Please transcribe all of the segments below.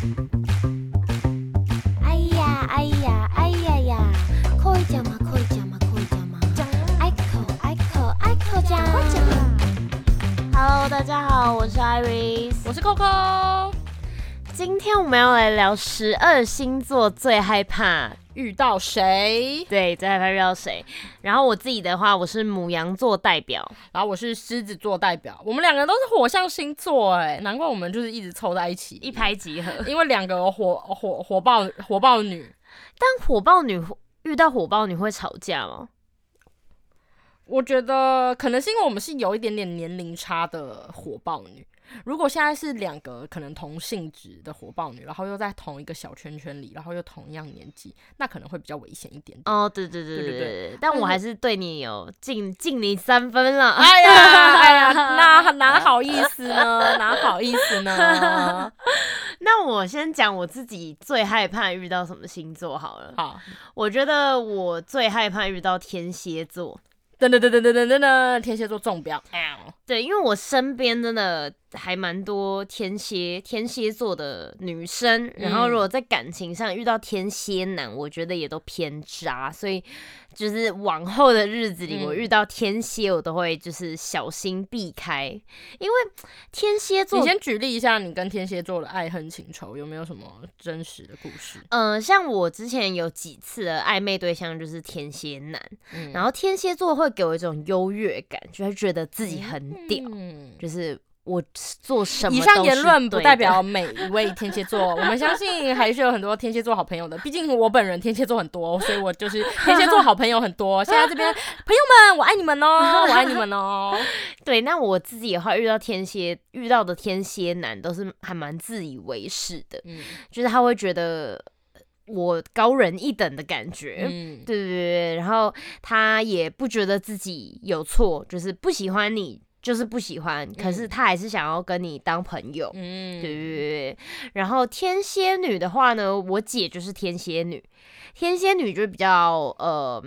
哎呀哎呀哎呀呀，可以讲吗？可以讲吗？可以讲吗？讲爱口爱口爱口讲。快讲啊！Hello，大家好，我是 Iris。我是 Coco，今天我们要来聊十二星座最害怕，遇到谁？对，最害怕遇到谁。然后我自己的话，我是母羊座代表。然后我是狮子座代表，我们两个都是火象星座，哎，难怪我们就是一直凑在一起，一拍即合，因为两个火火火爆火爆女，但火爆女遇到火爆女会吵架吗？我觉得可能是因为我们是有一点点年龄差的火爆女。如果现在是两个可能同性质的火爆女，然后又在同一个小圈圈里，然后又同样年纪，那可能会比较危险一点点。哦，对对对对对对对对，但我还是对你有敬敬你三分了。哎呀，哎呀，哪哪好意思呢？哪好意思呢？那我先讲我自己最害怕遇到什么星座好了。好，我觉得我最害怕遇到天蝎座。噔噔噔噔噔噔噔噔，天蝎座中标。对，因为我身边真的还蛮多天蝎天蝎座的女生，然后如果在感情上遇到天蝎男，我觉得也都偏渣，所以就是往后的日子里，嗯我遇到天蝎，我都会就是小心避开，因为天蝎座你先举例一下你跟天蝎座的爱恨情仇，有没有什么真实的故事？嗯、像我之前有几次的暧昧对象就是天蝎男，嗯。然后天蝎座会给我一种优越感，就会觉得自己很屌，嗯就是我做什么以上言论不代表每一位天蝎座，我们相信还是有很多天蝎座好朋友的。毕竟我本人天蝎座很多，所以我就是天蝎座好朋友很多。现在这边朋友们，我爱你们哦，我爱你们哦。对，那我自己的话，遇到天蝎遇到的天蝎男都是还蛮自以为是的，嗯就是他会觉得我高人一等的感觉。嗯，对对对对，然后他也不觉得自己有错，就是不喜欢你就是不喜欢，可是他还是想要跟你当朋友。嗯，对对对对，然后天蝎女的话呢，我姐就是天蝎女，天蝎女就比较呃，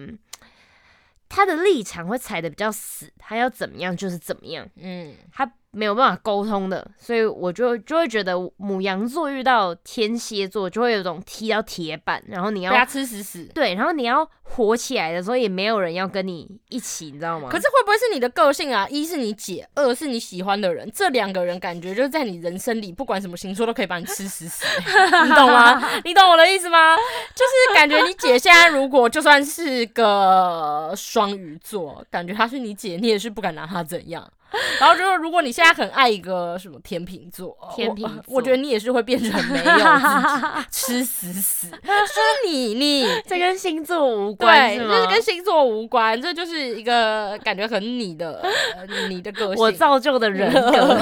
她的立场会踩的比较死，她要怎么样就是怎么样，嗯，她没有办法沟通的，所以我就就会觉得母羊座遇到天蝎座就会有种踢到铁板，然后你要被他吃死死。对，然后你要火起来的时候，也没有人要跟你一起，你知道吗？可是会不会是你的个性啊？一是你姐，二是你喜欢的人，这两个人感觉就是在你人生里，不管什么星座都可以把你吃死死、你懂吗？你懂我的意思吗？就是感觉你姐现在如果就算是个双鱼座，感觉她是你姐，你也是不敢拿她怎样。然后就是，如果你现在很爱一个什么天秤座，天秤座我，我觉得你也是会变成没有自己，吃死死，是你你 这跟星座无关对，是吗？就是跟星座无关，这就是一个感觉很你的、呃你的个性。我造就的人格。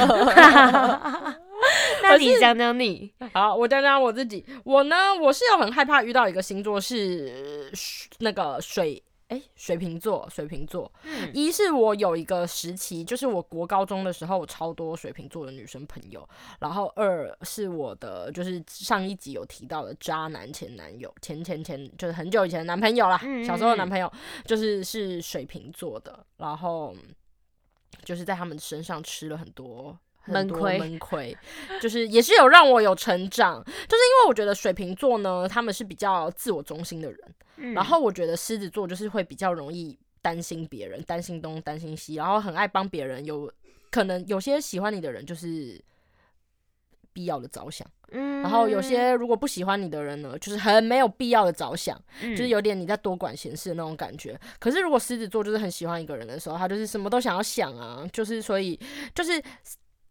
那你讲讲你，好，我讲讲我自己。我呢，我是有很害怕遇到一个星座是那个水。哎，水瓶座，水瓶座。嗯一是我有一个时期，就是我国高中的时候，我超多水瓶座的女生朋友。然后二是我的，就是上一集有提到的渣男前男友，前前前就是很久以前的男朋友啦，嗯小时候的男朋友，就是是水瓶座的。然后就是在他们身上吃了很多。很多闷亏闷亏，就是也是有让我有成长，就是因为我觉得水瓶座呢，他们是比较自我中心的人，嗯然后我觉得狮子座就是会比较容易担心别人，担心东担心西，然后很爱帮别人，有可能有些喜欢你的人就是必要的着想，嗯然后有些如果不喜欢你的人呢，就是很没有必要的着想，就就是有点你在多管闲事的那种感觉。可是如果狮子座就是很喜欢一个人的时候，他就是什么都想要想啊，就是所以就是。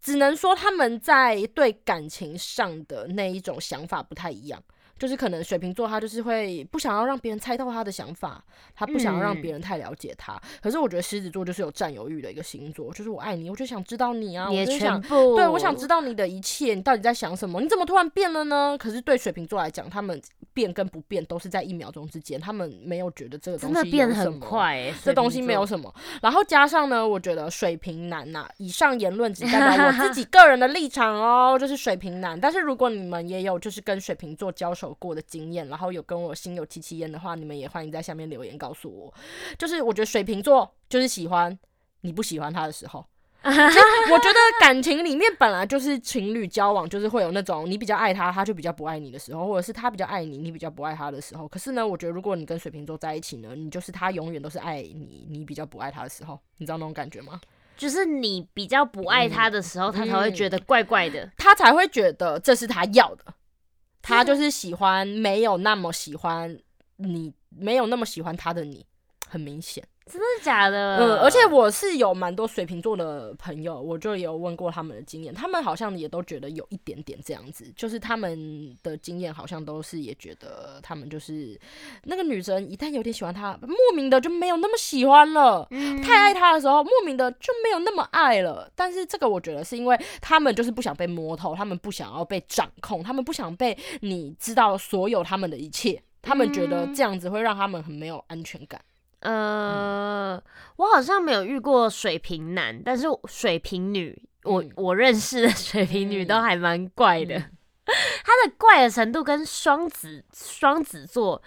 只能说他们在对感情上的那一种想法不太一样，就是可能水瓶座他就是会不想要让别人猜到他的想法，他不想要让嗯别人太了解他。可是我觉得狮子座就是有占有欲的一个星座，就是我爱你，我就想知道你啊，你我就想，对，我想知道你的一切，你到底在想什么？你怎么突然变了呢？可是对水瓶座来讲，他们变跟不变都是在一秒钟之间，他们没有觉得这个东真西的变很快欸，这东西没有什么。然后加上呢，我觉得水瓶男呐、以上言论只代表我自己 个人的立场哦，就是水瓶男。但是如果你们也有就是跟水瓶座交手过的经验，然后有跟我心有戚戚焉的话，你们也欢迎在下面留言告诉我。就是我觉得水瓶座就是喜欢你不喜欢他的时候。我觉得感情里面本来就是情侣交往，就是会有那种你比较爱他，他就比较不爱你的时候，或者是他比较爱你，你比较不爱他的时候。可是呢，我觉得如果你跟水瓶座在一起呢，你就是他永远都是爱你，你比较不爱他的时候，你知道那种感觉吗？就是你比较不爱他的时候，他才会觉得怪怪的，他才会觉得这是他要的，他就是喜欢没有那么喜欢你，没有那么喜欢他的你，很明显。真的假的？嗯，而且我是有蛮多水瓶座的朋友，我就有问过他们的经验，他们好像也都觉得有一点点这样子，就是他们的经验好像都是也觉得他们就是那个女生一旦有点喜欢他，莫名的就没有那么喜欢了，太爱他的时候，莫名的就没有那么爱了。但是这个我觉得是因为他们就是不想被摸透，他们不想要被掌控，他们不想被你知道所有他们的一切，他们觉得这样子会让他们很没有安全感。呃，我好像没有遇过水瓶男，但是水瓶女，我我认识的水瓶女都还蛮怪的。她的怪的程度跟双子双子座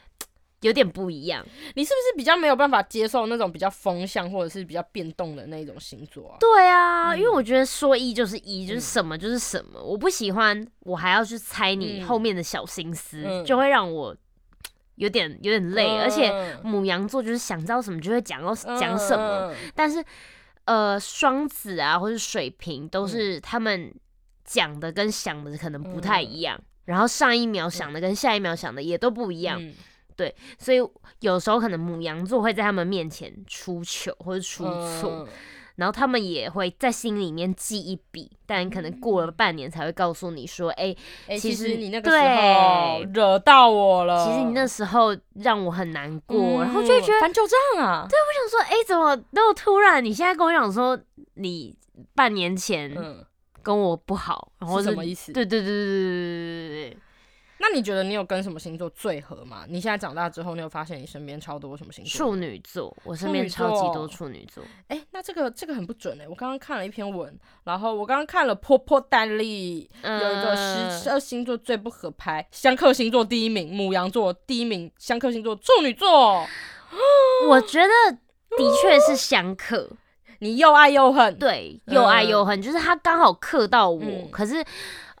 有点不一样。你是不是比较没有办法接受那种比较风向或者是比较变动的那种星座啊？对啊，因为我觉得说一就是一，就是什么就是什么。我不喜欢我还要去猜你后面的小心思，就会让我。有点有点累，而且母羊座就是想知道什么就会讲到讲什么，但是呃双子啊或者水瓶都是他们讲的跟想的可能不太一样，然后上一秒想的跟下一秒想的也都不一样，对，所以有时候可能母羊座会在他们面前出糗或者出错。然后他们也会在心里面记一笔，但可能过了半年才会告诉你说：“哎，其实你那个时候惹到我了，其实你那时候让我很难过。”然后就觉得翻旧账啊！对，我想说：“哎，怎么那么突然？你现在跟我讲说你半年前跟我不好，然后什么意思？”对对对对对对对对对。那你觉得你有跟什么星座最合吗？你现在长大之后，你有发现你身边超多什么星座？处女座，我身边超级多处女座。哎，那这个这个很不准哎！我刚刚看了一篇文，然后我刚刚看了破破单例，有一个十二星座最不合拍，相克星座第一名母羊座，第一名相克星座处女座。我觉得的确是相克，你又爱又恨，对，又爱又恨，就是他刚好克到我，可是。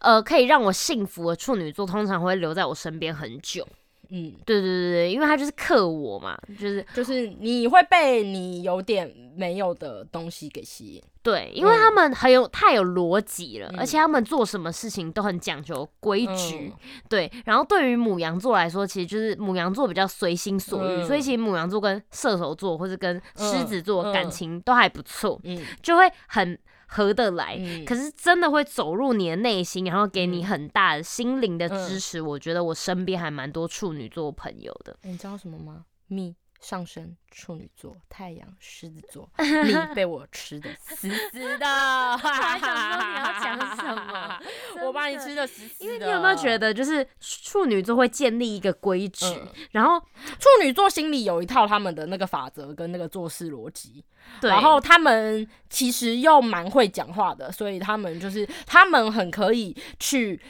呃，可以让我幸福的处女座通常会留在我身边很久。嗯，对对对对，因为他就是克我嘛，就是就是你会被你有点没有的东西给吸引。对，因为他们很有太有逻辑了，而且他们做什么事情都很讲究规矩。对，然后对于母羊座来说，其实就是母羊座比较随心所欲，所以其实母羊座跟射手座或者跟狮子座感情都还不错，嗯，就会很。合得来，可是真的会走入你的内心，然后给你很大的心灵的支持。我觉得我身边还蛮多处女座朋友的。你知道什么吗？蜜。上升处女座，太阳狮子座，你被我吃的死死的。还想说你要讲什么？我把你吃的死死的。因为你有没有觉得，就是处女座会建立一个规矩，然后处女座心里有一套他们的那个法则跟那个做事逻辑，然后他们其实又蛮会讲话的，所以他们就是他们很可以去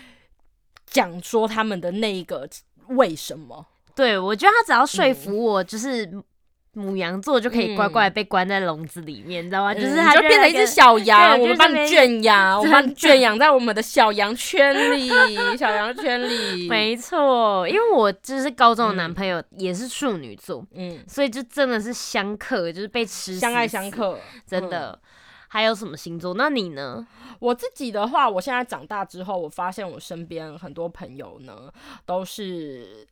讲说他们的那个为什么。对，我觉得他只要说服我，就是母羊座就可以乖乖被关在笼子里面，你知道吗？就是他就变成一只小羊，我们帮你圈养，我们帮你圈养在我们的小羊圈里，小羊圈里。没错，因为我就是高中的男朋友也是处女座，嗯，所以就真的是相克，就是被吃相爱相克，真的。还有什么星座？那你呢？我自己的话，我现在长大之后，我发现我身边很多朋友呢，都是。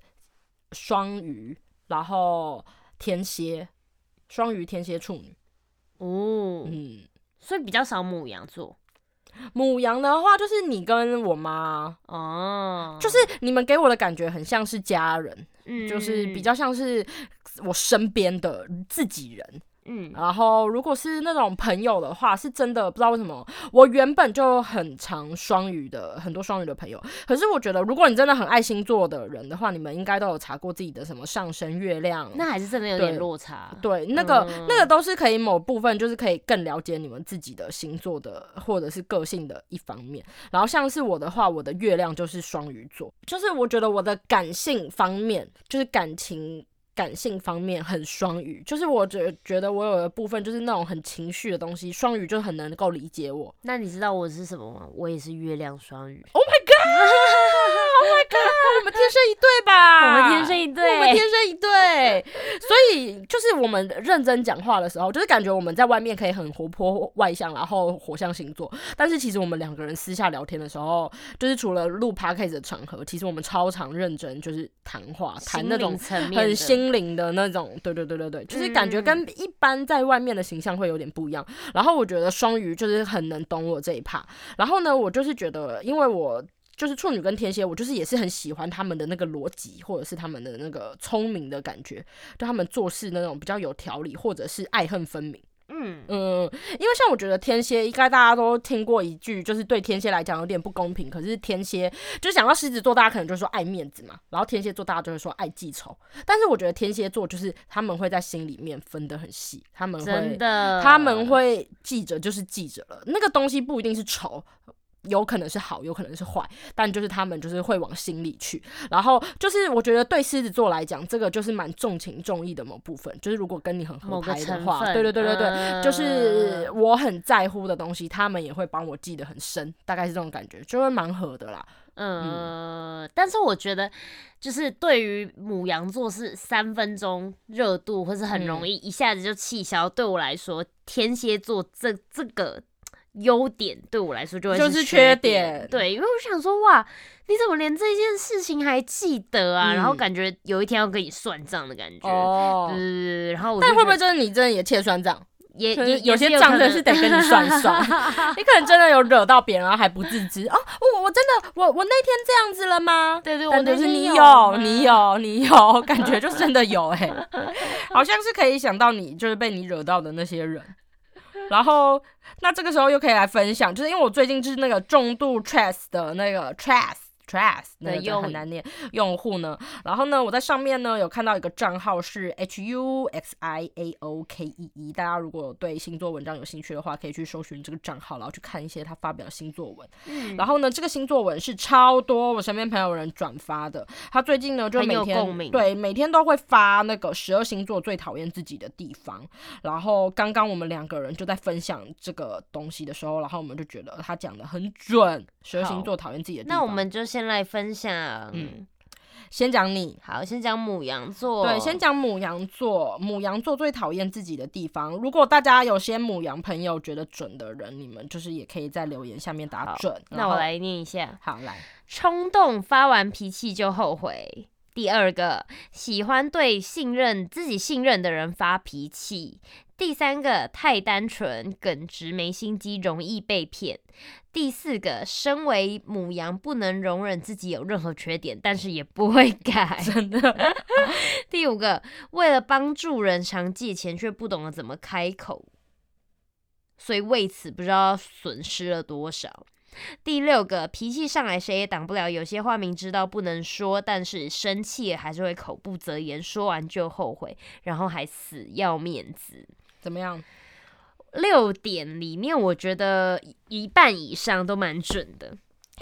双鱼，然后天蝎，双鱼、天蝎、处女，哦，嗯，所以比较少母羊座。母羊的话，就是你跟我妈，哦，就是你们给我的感觉很像是家人，嗯，就是比较像是我身边的自己人。嗯，然后如果是那种朋友的话，是真的不知道为什么，我原本就很常双鱼的很多双鱼的朋友，可是我觉得如果你真的很爱星座的人的话，你们应该都有查过自己的什么上升月亮，那还是真的有点落差。对，那个那个都是可以某部分就是可以更了解你们自己的星座的或者是个性的一方面。然后像是我的话，我的月亮就是双鱼座，就是我觉得我的感性方面就是感情。感性方面很双鱼，就是我觉觉得我有的部分就是那种很情绪的东西，双鱼就很能够理解我。那你知道我是什么吗？我也是月亮双鱼。Oh my god！Oh my god！我们天生一对吧？我们天生一对我们天生一对。所以就是我们认真讲话的时候，就是感觉我们在外面可以很活泼外向，然后火象星座。但是其实我们两个人私下聊天的时候，就是除了录 podcast 的场合，其实我们超常认真，就是谈话，谈那种很心灵的那种。对对对对对，就是感觉跟一般在外面的形象会有点不一样。然后我觉得双鱼就是很能懂我这一趴。然后呢，我就是觉得，因为我。就是处女跟天蝎，我就是也是很喜欢他们的那个逻辑，或者是他们的那个聪明的感觉，就他们做事那种比较有条理，或者是爱恨分明。嗯，嗯，因为像我觉得天蝎，应该大家都听过一句，就是对天蝎来讲有点不公平。可是天蝎就想到狮子座，大家可能就说爱面子嘛，然后天蝎座大家就会说爱记仇。但是我觉得天蝎座就是他们会在心里面分得很细，他们真会的，他们会记着就是记着了，那个东西不一定是仇。有可能是好，有可能是坏，但就是他们就是会往心里去。然后就是我觉得对狮子座来讲，这个就是蛮重情重义的某部分。就是如果跟你很合拍的话，对对对对对，嗯就是我很在乎的东西，他们也会帮我记得很深，大概是这种感觉，就会蛮合的啦。嗯，但是我觉得，就是对于母羊座是三分钟热度，或是很嗯容易一下子就气消。对我来说，天蝎座这这个优点对我来说就会就是缺缺点对，因为我想说，哇，你怎么连这件事情还记得啊？嗯然后感觉有一天要跟你算账的感觉。哦对，对对对然后我但会不会就是你真的也欠算账？也也有些账真是得跟你算一算，你可能真的有惹到别人，然后还不自知哦。我我真的我我那天这样子了吗？对对，我但就是你有，你有，你有，感觉就真的有哎、好像是可以想到你就是被你惹到的那些人。然后，那这个时候又可以来分享，就是因为我最近就是那个重度 trust 的那个 trust trust 那个真的用很难念用户呢，然后呢，我在上面呢有看到一个账号是 H U X I A O K E E，大家如果有对星座文章有兴趣的话，可以去搜寻这个账号，然后去看一些他发表的星座文。嗯然后呢，这个星座文是超多我身边朋友人转发的。他最近呢就每天对每天都会发那个十二星座最讨厌自己的地方。然后刚刚我们两个人就在分享这个东西的时候，然后我们就觉得他讲的很准，十二星座讨厌自己的地方。那我们就先来分享。嗯先讲你。好，先讲母羊座。对，先讲母羊座。母羊座最讨厌自己的地方。如果大家有些母羊朋友觉得准的人，你们就是也可以在留言下面打准。那我来念一下：好来，冲动，发完脾气就后悔。第二个，喜欢对信任自己信任的人发脾气。第三个，太单纯，耿直，没心机，容易被骗。第四个，身为母羊，不能容忍自己有任何缺点，但是也不会改。真的。第五个，为了帮助人常借钱，却不懂得怎么开口，所以为此不知道损失了多少。第六个，脾气上来谁也挡不了，有些话明知道不能说，但是生气了还是会口不择言，说完就后悔，然后还死要面子。怎么样？六点里面，我觉得一半以上都蛮准的。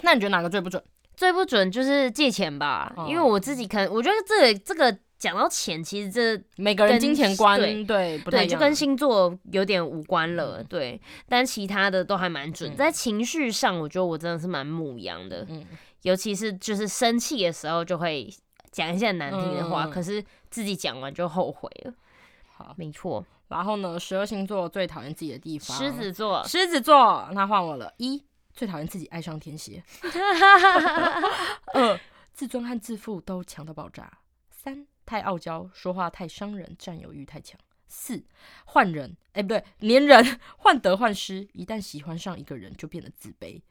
那你觉得哪个最不准？最不准就是借钱吧，哦因为我自己可能我觉得这个这个讲到钱，其实这每个人跟金钱观对对不太对，一样，就跟星座有点无关了，嗯对。但其他的都还蛮准，嗯在情绪上，我觉得我真的是蛮母羊的，嗯尤其是就是生气的时候，就会讲一些很难听的话，嗯可是自己讲完就后悔了。好。没错，然后呢，十二星座最讨厌自己的地方，狮子座，狮子座，那换我了。一最讨厌自己爱上天蝎，二自尊和自负都强到爆炸，三太傲娇，说话太伤人，占有欲太强。四换人，哎、不对，粘人，患得患失，一旦喜欢上一个人就变得自卑。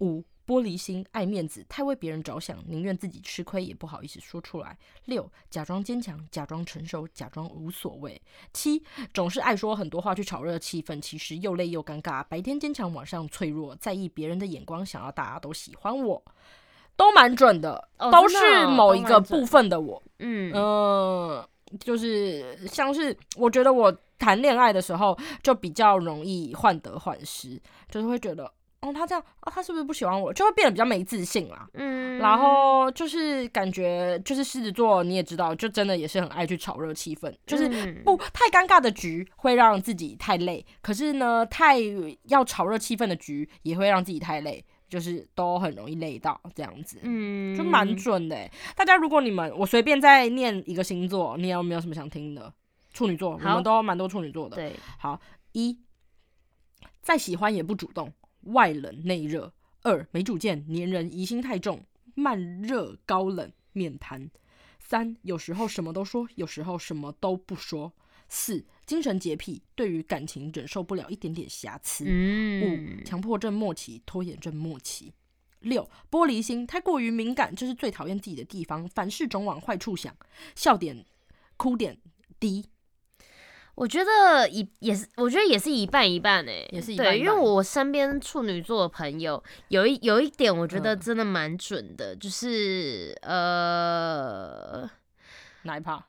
五玻璃心，爱面子，太为别人着想，宁愿自己吃亏也不好意思说出来。六假装坚强，假装成熟，假装无所谓。七总是爱说很多话去炒热气氛，其实又累又尴尬。白天坚强，晚上脆弱，在意别人的眼光，想要大家都喜欢我，都蛮准的，哦都是某一个部分的我。嗯，嗯，就是像是我觉得我谈恋爱的时候就比较容易患得患失，就是会觉得哦，他这样啊，他是不是不喜欢我？就会变得比较没自信啦。嗯，然后就是感觉就是狮子座，你也知道，就真的也是很爱去炒热气氛，就是嗯不太尴尬的局会让自己太累，可是呢，太要炒热气氛的局也会让自己太累，就是都很容易累到这样子。嗯，就蛮准的欸。大家如果你们我随便再念一个星座，你有没有什么想听的？处女座，我们都蛮多处女座的。对，好，一再喜欢也不主动，外冷内热；二没主见，黏人，疑心太重，慢热高冷，面瘫；三有时候什么都说，有时候什么都不说；四精神洁癖，对于感情忍受不了一点点瑕疵；嗯。五，强迫症末期，拖延症末期。六，玻璃心，太过于敏感，这是最讨厌自己的地方，凡事总往坏处想，笑点、哭点低。我觉得一也是，我觉得也是一半一半诶、对，也是一半一半因为我身边处女座的朋友有一有一点，我觉得嗯真的蛮准的，就是呃，哪一趴？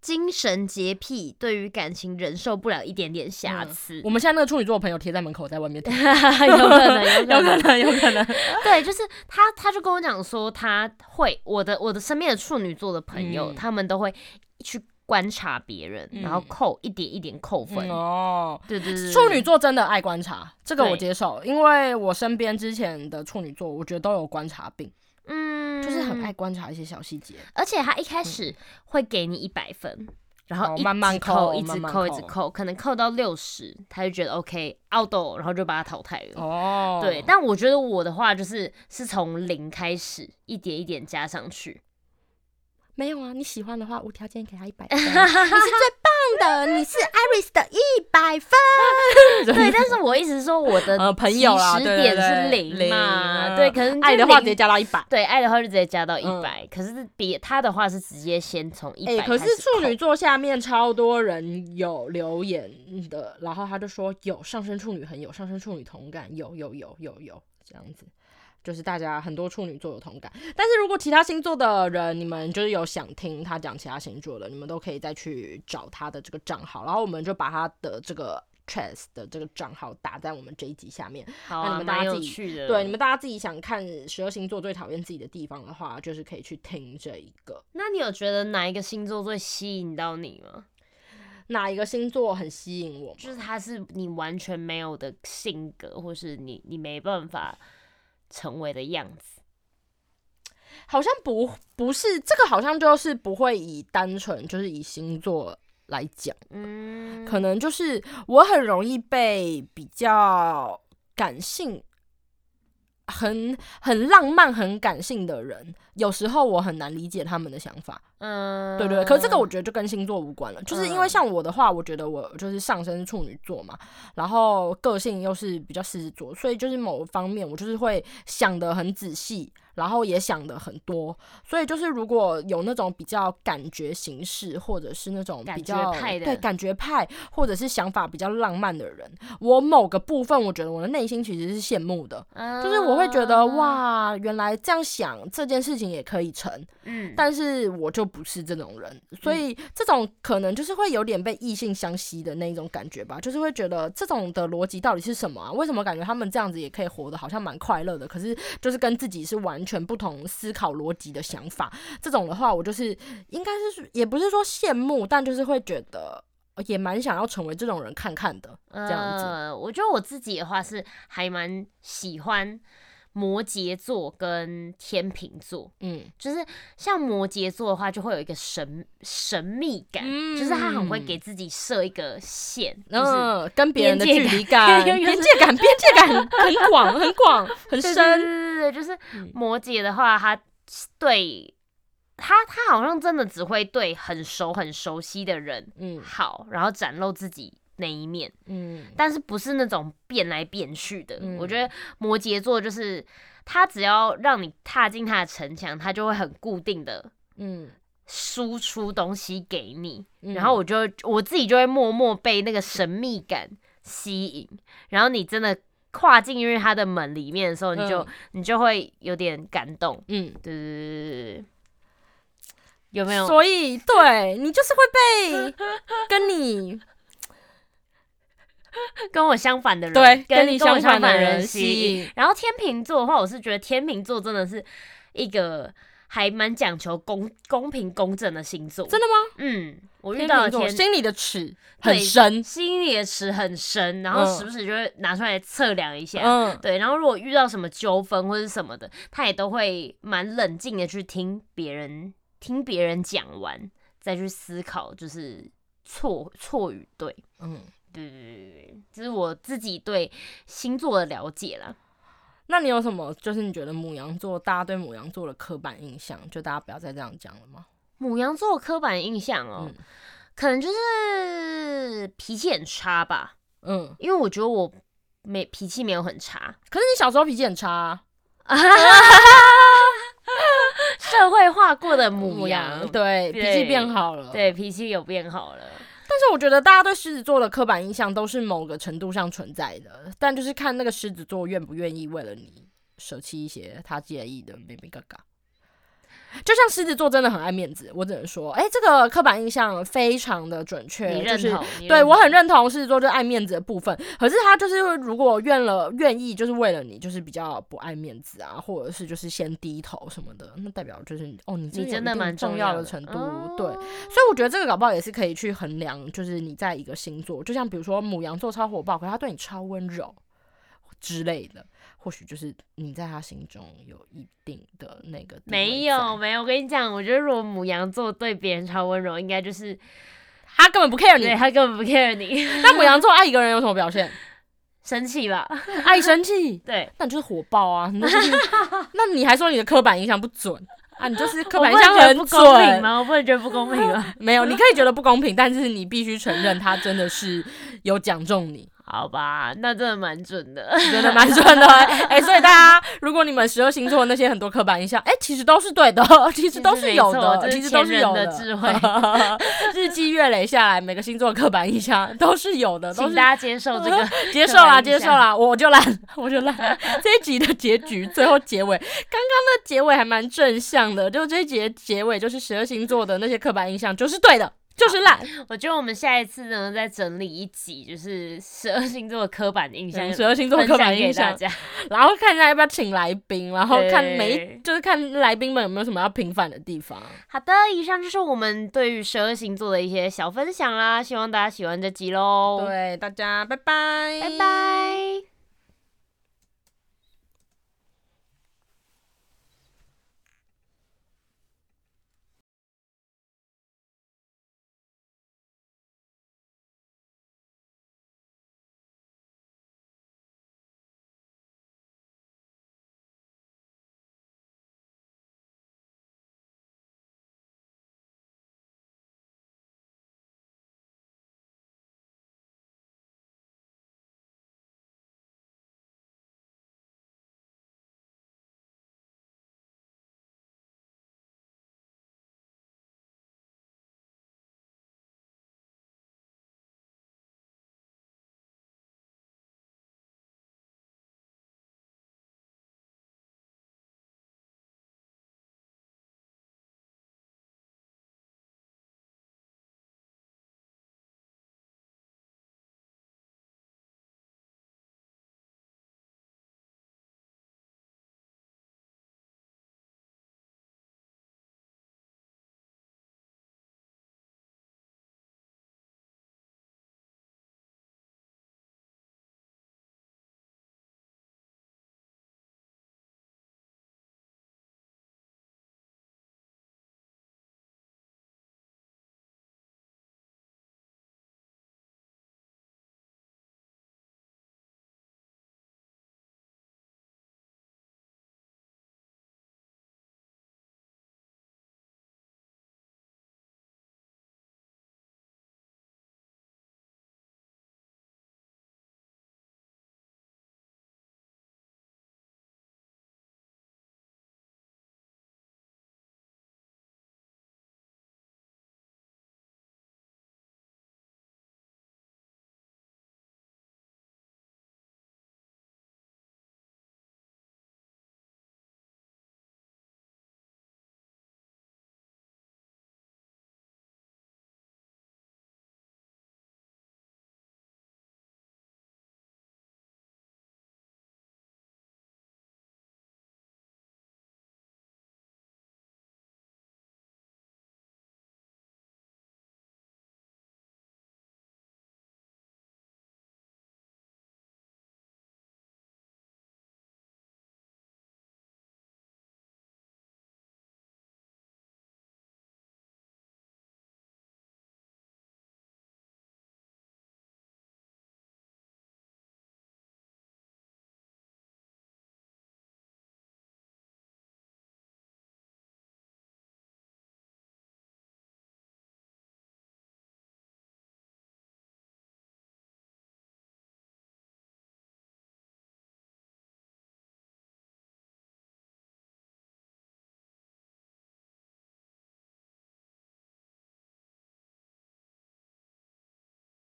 精神洁癖，对于感情忍受不了一点点瑕嗯疵，我们现在那个处女座的朋友贴在门口，在外面 听，有可能，有有可能，可能，有可能。对，就是他，他就跟我讲说，他会我的我的身边的处女座的朋友，嗯他们都会去观察别人，然后嗯扣一点一点扣分。哦，对对对，对处女座真的爱观察，这个我接受，因为我身边之前的处女座，我觉得都有观察病，嗯，就是很爱，观察一些小细节。而且他一开始会给你一百分。然后一哦慢慢直扣一直慢慢扣，一直扣扣，可能扣到六十，他就觉得 OK out，然后就把他淘汰了。哦，对，但我觉得我的话就是是从零开始，一点一点加上去。没有啊，你喜欢的话，无条件给他一百分，你是最棒的，你是 Iris 的一百分。对，但是我意思是说，我的 呃朋友啊起点是对零嘛，对，可能爱的话直接加到一百。对爱的话就直接加到一嗯。百、可是别他的话是直接先从一哎、百、可是处女座下面超多人有留言的，然后他就说有上升处女很有，上升处女同感，有有有有有这样子，就是大家很多处女座有同感。但是如果其他星座的人，你们就是有想听他讲其他星座的，你们都可以再去找他的这个账号，然后我们就把他的这个 Chess 的这个账号打在我们这一集下面。好啊，蛮你们大家自己有趣的。对，你们大家自己想看十二星座最讨厌自己的地方的话，就是可以去听这一个。那你有觉得哪一个星座最吸引到你吗？哪一个星座很吸引我？就是他是你完全没有的性格，或是你你没办法成为的样子。好像不不是这个，好像就是不会以单纯就是以星座来讲，嗯，可能就是我很容易被比较感性、很很浪漫、很感性的人，有时候我很难理解他们的想法。嗯，对对对，可是这个我觉得就跟星座无关了，就是因为嗯。像我的话，我觉得我就是上升处女座嘛，然后个性又是比较狮子座，所以就是某方面我就是会想得很仔细，然后也想的很多，所以就是如果有那种比较感觉形式，或者是那种比较对感觉派，或者是想法比较浪漫的人，我某个部分我觉得我的内心其实是羡慕的，就是我会觉得啊，哇，原来这样想这件事情也可以成，嗯，但是我就不是这种人，所以这种可能就是会有点被异性相吸的那一种感觉吧，就是会觉得这种的逻辑到底是什么啊？为什么感觉他们这样子也可以活得好像蛮快乐的？可是就是跟自己是完完全不同思考逻辑的想法，这种的话，我就是应该是也不是说羡慕，但就是会觉得也蛮想要成为这种人看看的。这样子，我觉得我自己的话是还蛮喜欢摩羯座跟天秤座，嗯，就是像摩羯座的话，就会有一个神神秘感，就是他很会给自己设一个线，就是嗯，跟别人的距离感、边界感、边界感很广、很广、很对对深。对对对，就是嗯。摩羯的话，他对他他好像真的只会对很熟很熟悉的人嗯。好，然后展露自己那一面，嗯。但是不是那种变来变去的。嗯。我觉得摩羯座就是他只要让你踏进他的城墙，他就会很固定的嗯，输出东西给你，嗯。然后我就我自己就会默默被那个神秘感吸引，然后你真的跨进入他的门里面的时候，你就、嗯。你就会有点感动，嗯，对对对对对对，有没有？所以对你就是会被 跟你 跟我相反的人，对，跟你相相反的人吸引。。然后天秤座的话，我是觉得天秤座真的是一个还蛮讲求公公平公正的星座。真的吗？嗯，我遇到的天心里的尺很深，心里的尺很深，然后嗯时不时就会拿出来测量一下。嗯，对，然后如果遇到什么纠纷或者什么的，他也都会蛮冷静的去听别人听别人讲完，再去思考，就是错错与对。嗯。对对对对对，这是我自己对星座的了解啦。那你有什么就是你觉得母羊座大家对母羊座的刻板印象，就大家不要再这样讲了吗？母羊座刻板印象哦，嗯可能就是脾气很差吧，嗯，因为我觉得我没脾气没有很差，可是你小时候脾气很差、啊，社会化过的母羊，对，脾气对变好了。，对脾气有变好了。但是我觉得大家对狮子座的刻板印象都是某个程度上存在的，但就是看那个狮子座愿不愿意为了你舍弃一些他介意的咩咩嘎嘎。就像狮子座真的很爱面子，我只能说，哎、这个刻板印象非常的准确，就是对我很认同狮子座就爱面子的部分，可是他就是如果愿了愿意，就是为了你，就是比较不爱面子啊，或者是就是先低头什么的，那代表就是哦，你你真的蛮重要的程度，哦。对，所以我觉得这个搞不好也是可以去衡量，就是你在一个星座，就像比如说母羊座超火爆，可是他对你超温柔之类的，或许就是你在他心中有一定的那个没有，没有，我跟你讲，我觉得如果母羊座对别人超温柔，应该就是他根本不 care 对你。他根本不 care 你，那母羊座爱一个人有什么表现？生气吧？爱生气，对，那你就是火爆啊！那就是那你还说你的刻板印象不准啊？你就是刻板印象很不公平准。吗？我不能觉得不公平吗？没有，你可以觉得不公平，但是你必须承认他真的是有讲中你。好吧，那真的蛮准的。真的蛮准的。哎、所以大家，如果你们十二星座那些很多刻板印象，哎、其实都是对的，其实都是有的，其实都是有的智慧 日积月累下来，每个星座刻板印象都是有的，都是请大家接受这个 接受啦，接受啦，我就烂，我就烂。这一集的结局，最后结尾，刚刚的结尾还蛮正向的，就这一集的结尾就是十二星座的那些刻板印象就是对的，就是烂。我觉得我们下一次呢，再整理一集，就是十二星座的刻板印象，嗯十二星座的刻板印象。然后看一下要不要请来宾，然后看对每就是看来宾们有没有什么要平反的地方。好的，以上就是我们对于十二星座的一些小分享啦，希望大家喜欢这集喽。，对，大家拜拜，拜拜。